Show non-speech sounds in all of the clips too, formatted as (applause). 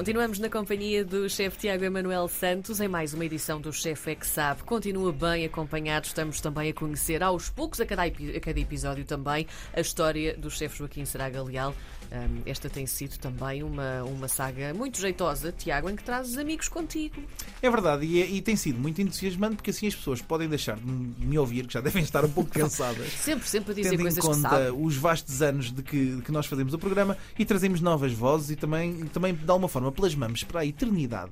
Continuamos na companhia do chefe Tiago Emanuel Santos em mais uma edição do Chefe é que Sabe. Continua bem acompanhado, estamos também a conhecer aos poucos, a cada, a cada episódio também, a história do chefe Joaquim Seraga Leal. Hum, esta tem sido também uma, uma saga muito jeitosa, Tiago, em que trazes amigos contigo. É verdade, e, é- e tem sido muito entusiasmante porque assim as pessoas podem deixar de me ouvir, que já devem estar um pouco (laughs) cansadas. Sempre, sempre a dizer Tendo em coisas que conta os vastos anos de que, de que nós fazemos o programa e trazemos novas vozes e também, e também de alguma forma plasmamos para a eternidade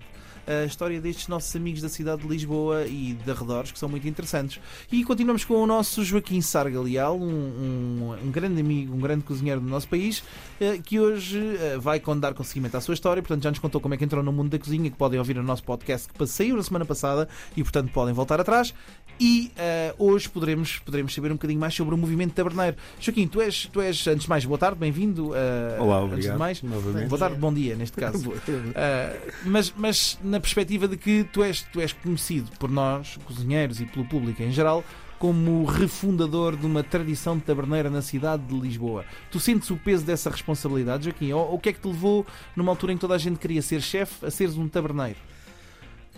a história destes nossos amigos da cidade de Lisboa e de arredores que são muito interessantes. E continuamos com o nosso Joaquim Sarga Leal, um, um- um grande amigo, um grande cozinheiro do nosso país, eh, que hoje eh, vai dar conseguimento à sua história. Portanto, já nos contou como é que entrou no mundo da cozinha, que podem ouvir o nosso podcast que saiu na semana passada e, portanto, podem voltar atrás. E eh, hoje poderemos, poderemos saber um bocadinho mais sobre o movimento taberneiro. Joaquim, tu és, tu és antes de mais, boa tarde, bem-vindo. Olá, Antes de obrigado. mais, novamente. boa tarde, bom dia, neste caso. (laughs) Uh, (laughs) mas, mas na perspectiva de que tu és, tu és conhecido por nós, cozinheiros e pelo público em geral, como refundador de uma tradição de taberneira na cidade de Lisboa. Tu sentes o peso dessa responsabilidade, Joaquim? Ou ou o que é que te levou, numa altura em que toda a gente queria ser chefe, a seres um taberneiro?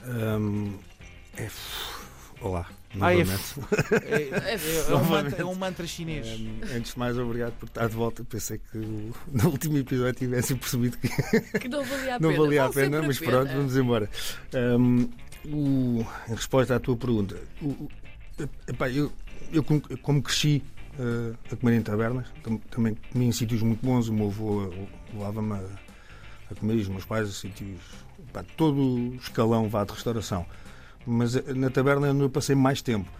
Hum, é- Olá, Ah, é novamente. É, (laughs) é- é um mantra, é um mantra chinês. Antes de mais, obrigado por estar de volta. Pensei que (laughs) no último episódio tivessem percebido que Que não valia a (laughs) não pena. valia a pena, sempre mas pena. pronto, vamos embora. Hum, o- em resposta à tua pergunta, o- epá, eu, eu como, como cresci eh, a comer em tabernas, tam- também comi em sítios muito bons. O meu avô levava-me a, a comer e os meus pais a sítios. epá, todo o escalão vá de restauração. Mas eh, na taberna é onde eu passei mais tempo.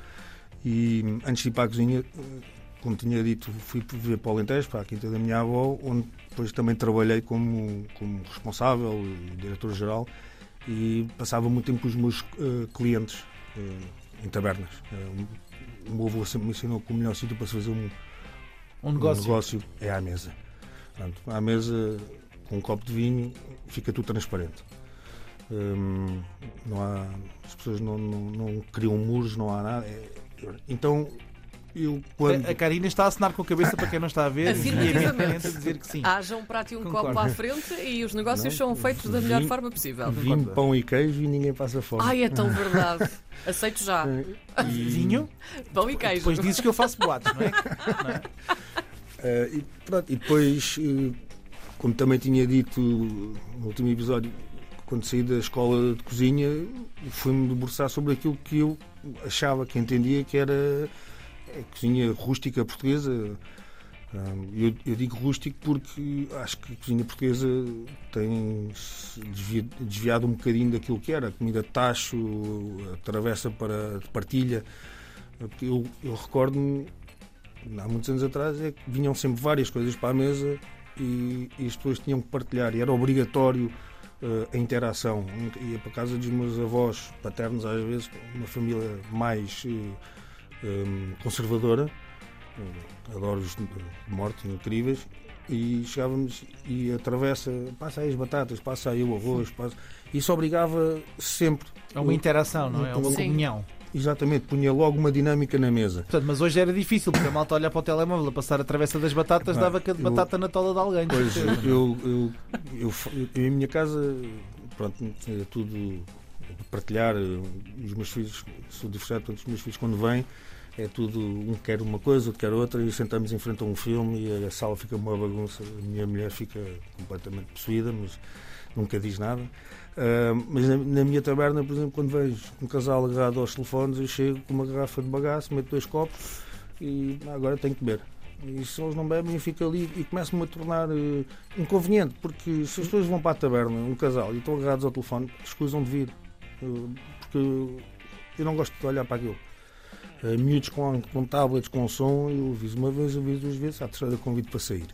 E hum, antes de ir para a cozinha, eh, como tinha dito, fui viver para o Alentejo, para a quinta da minha avó, onde depois também trabalhei como, como responsável e diretor-geral e passava muito tempo com os meus eh, clientes eh, em tabernas. Eh, o meu avô sempre me ensinou que o melhor sítio para se fazer um, Um um negócio. negócio é à mesa. Portanto, à mesa, com um copo de vinho, fica tudo transparente. Hum, não há, as pessoas não, não, não criam muros, não há nada. É- então, eu quando. A, Karina está a assinar com a cabeça para quem não está a ver e Afirmativamente. a (laughs) dizer que sim. Haja um prato e um Concordo. copo à frente e os negócios Não, são feitos da melhor forma possível. Vinho, pão e queijo e ninguém passa fome. Ai, é tão (laughs) verdade. Aceito já. E- Vinho? Pão e queijo. Depois dizes que eu faço boatos, não é? (laughs) Não é? Eh, e, pronto, e depois, eh, como também tinha dito no último episódio, quando saí da escola de cozinha, fui-me debruçar sobre aquilo que eu achava que entendia que era a cozinha rústica portuguesa. Eu, eu digo rústico porque acho que a cozinha portuguesa tem desviado um bocadinho daquilo que era a comida de tacho, a travessa para de partilha. Eu, eu recordo-me há muitos anos atrás é que vinham sempre várias coisas para a mesa e, e as pessoas tinham que partilhar e era obrigatório eh, a interação. Ia para a casa dos meus avós paternos, às vezes, uma família mais eh, em, conservadora, eh, adoro os de morte, incríveis, e chegávamos e a travessa, passa aí as batatas, passa aí o arroz, passa... isso obrigava sempre, É uma interação, não é? É uma comunhão. Exatamente, punha logo uma dinâmica na mesa. Portanto, mas hoje era difícil, porque a malta olha para o telemóvel a passar a travessa das batatas, Ah, dava cada batata na tola de alguém. Pois, (laughs) eu, eu, eu, eu, em minha casa, pronto, é tudo partilhar. Os meus filhos, sou divorciado, portanto, os meus filhos, quando vêm, é tudo, um quer uma coisa, outro quer outra, e sentamos em frente a um filme e a sala fica uma bagunça. A minha mulher fica completamente possuída, mas nunca diz nada. Ah, mas na, na minha taberna, por exemplo, quando vejo um casal agarrado aos telefones, eu chego com uma garrafa de bagaço, meto dois copos e ah, agora tenho que beber. E se eles não bebem, eu fico ali e começo-me a tornar eh, inconveniente, porque se as pessoas vão para a taberna, um casal, e estão agarrados ao telefone, escusam de vir. Eh, porque eu não gosto de olhar para aquilo. Eh, miúdos com, com tablets, com som, eu aviso uma vez, aviso duas vezes, à terceira convido para sair.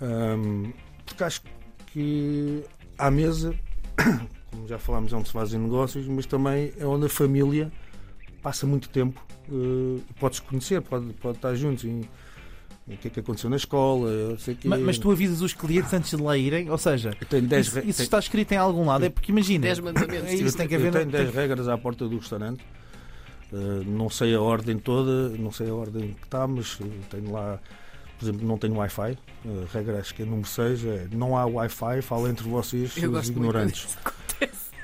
Ahm, porque acho que à mesa, (coughs) como já falámos, é onde se fazem negócios, mas também é onde a família passa muito tempo eh, e pode-se conhecer, pode, pode estar juntos. E, o que é que aconteceu na escola, eu sei que. Ma- Mas tu avisas os clientes antes de lá irem, ou seja, Eu tenho 10 isso, isso está escrito em algum lado, é porque imagina. Dez mandamentos. É isso, tem que eu haver. tenho tem 10 regras à porta do restaurante. Uh, não sei a ordem toda, não sei a ordem que está, mas uh, tenho lá, por exemplo, não tenho Wi-Fi. Uh, a regra acho que é número 6, é não há Wi-Fi, fala entre vocês, Eu os ignorantes.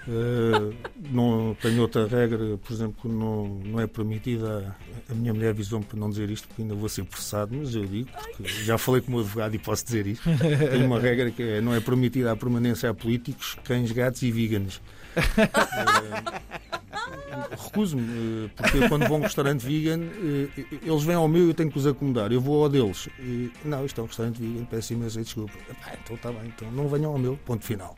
Uh, não tenho outra regra, por exemplo, não, não é permitida. A minha mulher avisou-me para não dizer isto, porque ainda vou ser processado, mas eu digo, porque já falei com o advogado e posso dizer isto. Tem uma regra que é: não é permitida a permanência a políticos, cães, gatos e veganos. Uh, (laughs) Recuso-me, uh, porque quando vou a um restaurante vegan, uh, eles vêm ao meu e eu tenho que os acomodar. Eu vou ao deles. E, não, isto é um restaurante vegan, peço imensa desculpa. Epá, então está bem, então não venham ao meu, ponto final.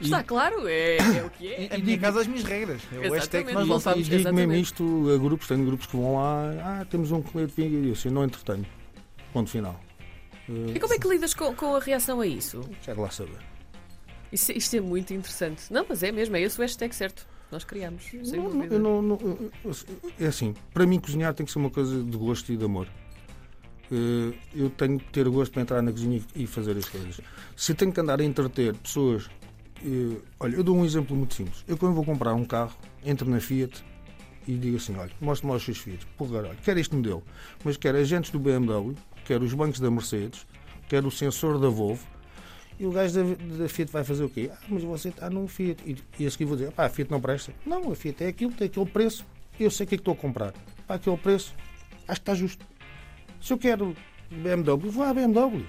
E- Está claro, é, é o que é. A minha casa, as minhas regras. É o hashtag que nós. Vamos- E digo mesmo exatamente. isto a grupos, tenho grupos que vão lá, ah, temos um colete de vinho e eu assim, não entretenho. Ponto final. E como é que lidas com, com a reação a isso? Quero lá saber. Isso- Isto é muito interessante. Não, mas é mesmo, é esse o hashtag certo. Nós criamos, Não, não, não- é assim, para mim cozinhar tem que ser uma coisa de gosto e de amor. Eh, Eu tenho que ter gosto para entrar na cozinha e fazer as coisas. Se tenho que andar a entreter pessoas. eh, Olha, eu dou um exemplo muito simples. Eu quando vou comprar um carro, entro na Fiat e digo assim: olha, mostre-me lá os seus Fiat. Porra, olha, quero este modelo, mas quero agentes do BMW, quero os bancos da Mercedes, quero o sensor da Volvo. E o gajo da, da Fiat vai fazer o quê? Ah, mas você está num Fiat. E, e a seguir vou dizer, pá, a Fiat não presta. Não, a Fiat é aquilo, tem aquele preço. Eu sei o que é que estou a comprar. Para aquele preço, acho que está justo. Se eu quero BMW, vou à BMW.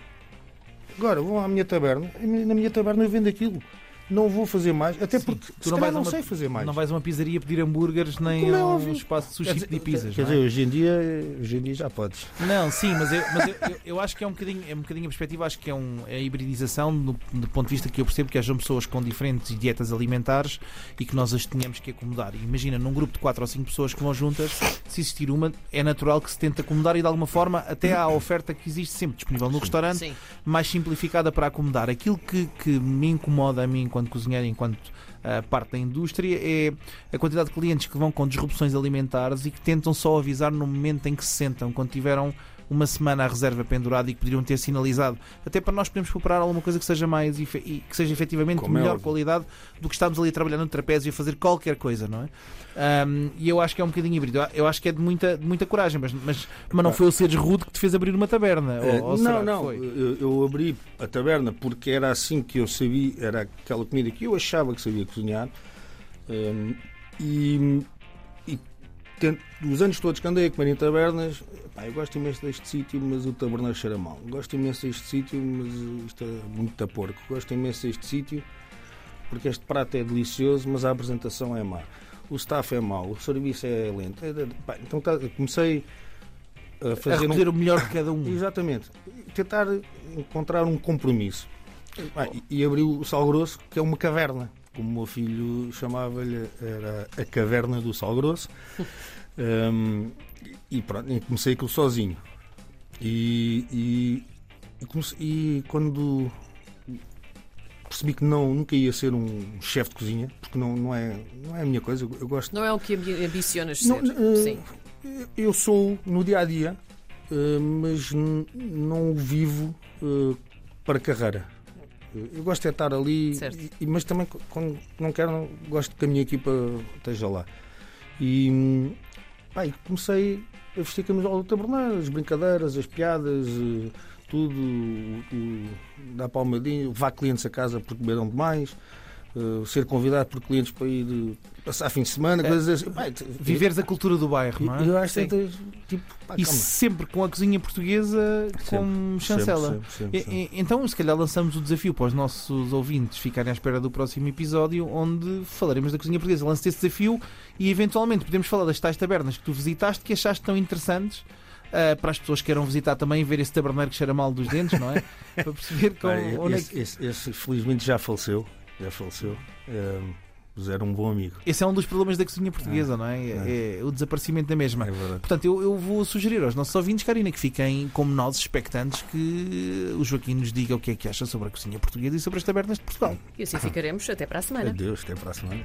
Agora, vou à minha taberna. Na minha taberna eu vendo aquilo. Não vou fazer mais, até Sim, porque tu se não vais não uma- sei fazer mais. Não vais a uma pizzaria pedir hambúrgueres nem Como é a um óbvio. espaço de sushi dizer, pedir pizzas. Quer não é? dizer, hoje em dia, hoje em dia já podes. Não, sim, mas, eu, mas eu, eu- eu acho que é um bocadinho, é um bocadinho a perspectiva, acho que é, um, é a hibridização do, do ponto de vista que eu percebo que hajam pessoas com diferentes dietas alimentares e que nós as tenhamos que acomodar. Imagina, num grupo de 4 ou 5 pessoas que vão juntas, se existir uma, é natural que se tente acomodar e de alguma forma até a oferta que existe sempre disponível no restaurante, Sim. mais simplificada para acomodar. Aquilo que, que me incomoda a mim enquanto cozinheiro, enquanto ah, parte da indústria, é a quantidade de clientes que vão com disrupções alimentares e que tentam só avisar no momento em que se sentam, quando tiveram uma semana à reserva pendurada e que poderiam ter sinalizado, até para nós podermos preparar alguma coisa que seja mais e que seja efetivamente de Como é melhor óbvio. qualidade do que estarmos ali a trabalhar no trapézio e a fazer qualquer coisa, não é? Ahm, e eu acho que é um bocadinho híbrido. Eu acho que é de muita, de muita coragem, mas, mas, mas não foi o seres rude que te fez abrir uma taberna. Eh, ou, ou será não, não. Eu, eu abri a taberna porque era assim que eu sabia, era aquela comida que eu achava que sabia cozinhar. Hum, e, e tento- os anos todos que andei a comer em tabernas, pá, eu gosto imenso deste sítio, mas o taberneiro cheira mal. Gosto imenso deste sítio, mas isto é muito a porco. Gosto imenso deste sítio porque este prato é delicioso, mas a apresentação é má. O staff é mau, o serviço é lento. É de- pá, então tá- comecei a A fazer um, recolher o melhor de cada um. (coughs) Exatamente. Tentar encontrar um compromisso. Ah, e abriu o Sal Grosso, que é uma caverna. Como o meu filho chamava-lhe, era a caverna do Sal Grosso. (laughs) Hum, e pronto, e comecei aquilo sozinho. E, e, comecei- e quando percebi que não, nunca ia ser um chefe de cozinha, porque não, não, é, não é a minha coisa, eu, gosto Não é o que ambi- ambicionas Não, ser. eh, Sim. eu sou no dia a dia, eh, mas não o vivo eh, para carreira. Eu gosto de estar ali, e- mas também quando não quero, não- gosto que a minha equipa esteja lá. E, pá, e comecei a vestir camisola do taberneiro, as brincadeiras, as piadas, eh, tudo, o- o- dar palmadinho, levar clientes a casa porque beberam demais, eh, ser convidado por clientes para ir eh, passar fim de semana, É. coisas assim. Pá, Viveres a cultura do bairro, não é? eu acho que tipo, pá, E calma. sempre com a cozinha portuguesa como chancela. Sempre, sempre, sempre, Então, se calhar, lançamos o desafio para os nossos ouvintes ficarem à espera do próximo episódio, onde falaremos da cozinha portuguesa. Lance esse desafio e, eventualmente, podemos falar das tais tabernas que tu visitaste que achaste tão interessantes. ah, para as pessoas que queiram visitar também, ver esse taberneiro que cheira mal dos dentes, não é? (laughs) para perceber com, Pá, onde é esse, que. esse- esse, felizmente já faleceu. Já faleceu. Ehm, mas era um bom amigo. Esse é um dos problemas da cozinha portuguesa, não é? É, é o desaparecimento da mesma. É verdade. Portanto, eu, eu vou sugerir aos nossos ouvintes, Karina, que fiquem como nós, expectantes, que o Joaquim nos diga o que é que acha sobre a cozinha portuguesa e sobre as tabernas de Portugal. E assim ficaremos até para a semana. Adeus, até para a semana.